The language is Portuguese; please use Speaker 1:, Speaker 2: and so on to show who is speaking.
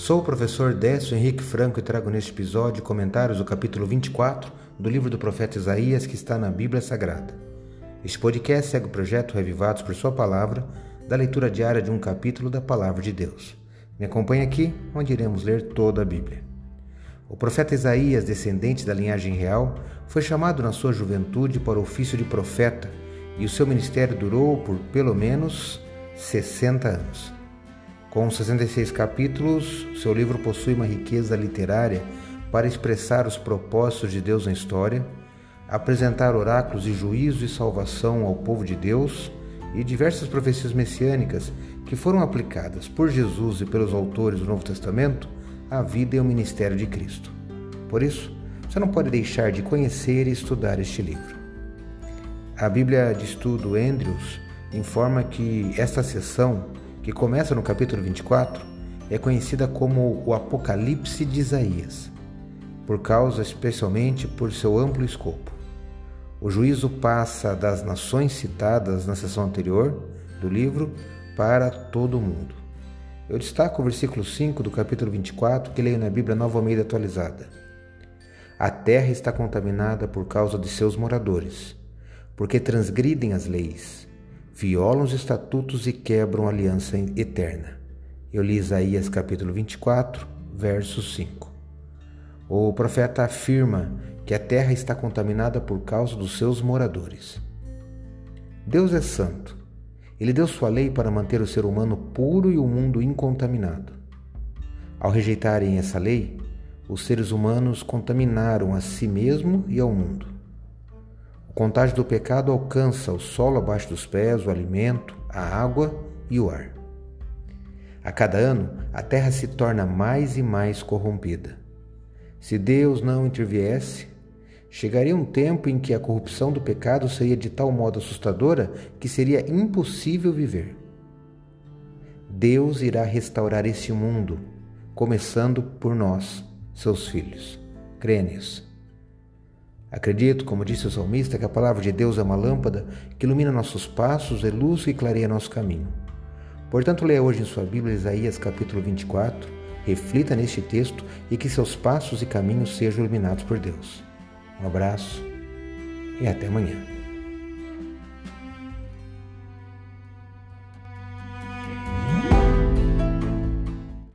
Speaker 1: sou o professor Décio Henrique Franco e trago neste episódio comentários do capítulo 24 do livro do profeta Isaías que está na Bíblia Sagrada. Este podcast segue o projeto Revivados por Sua Palavra, da leitura diária de um capítulo da Palavra de Deus. Me acompanhe aqui, onde iremos ler toda a Bíblia. O profeta Isaías, descendente da linhagem real, foi chamado na sua juventude para o ofício de profeta e o seu ministério durou por pelo menos 60 anos. Com 66 capítulos, seu livro possui uma riqueza literária para expressar os propósitos de Deus na história, apresentar oráculos de juízo e salvação ao povo de Deus e diversas profecias messiânicas que foram aplicadas por Jesus e pelos autores do Novo Testamento à vida e ao ministério de Cristo. Por isso, você não pode deixar de conhecer e estudar este livro. A Bíblia de Estudo Andrews informa que esta sessão que começa no capítulo 24, é conhecida como o Apocalipse de Isaías, por causa especialmente por seu amplo escopo. O juízo passa das nações citadas na sessão anterior do livro para todo o mundo. Eu destaco o versículo 5 do capítulo 24 que leio na Bíblia Nova Almeida atualizada. A terra está contaminada por causa de seus moradores, porque transgridem as leis violam os estatutos e quebram a aliança eterna. Eu li Isaías capítulo 24, verso 5. O profeta afirma que a terra está contaminada por causa dos seus moradores. Deus é santo. Ele deu sua lei para manter o ser humano puro e o mundo incontaminado. Ao rejeitarem essa lei, os seres humanos contaminaram a si mesmo e ao mundo. O contágio do pecado alcança o solo abaixo dos pés, o alimento, a água e o ar. A cada ano, a terra se torna mais e mais corrompida. Se Deus não interviesse, chegaria um tempo em que a corrupção do pecado seria de tal modo assustadora que seria impossível viver. Deus irá restaurar esse mundo, começando por nós, seus filhos. Crê nisso. Acredito, como disse o salmista, que a palavra de Deus é uma lâmpada que ilumina nossos passos, é luz e clareia nosso caminho. Portanto, leia hoje em sua Bíblia Isaías capítulo 24, reflita neste texto e que seus passos e caminhos sejam iluminados por Deus. Um abraço e até amanhã.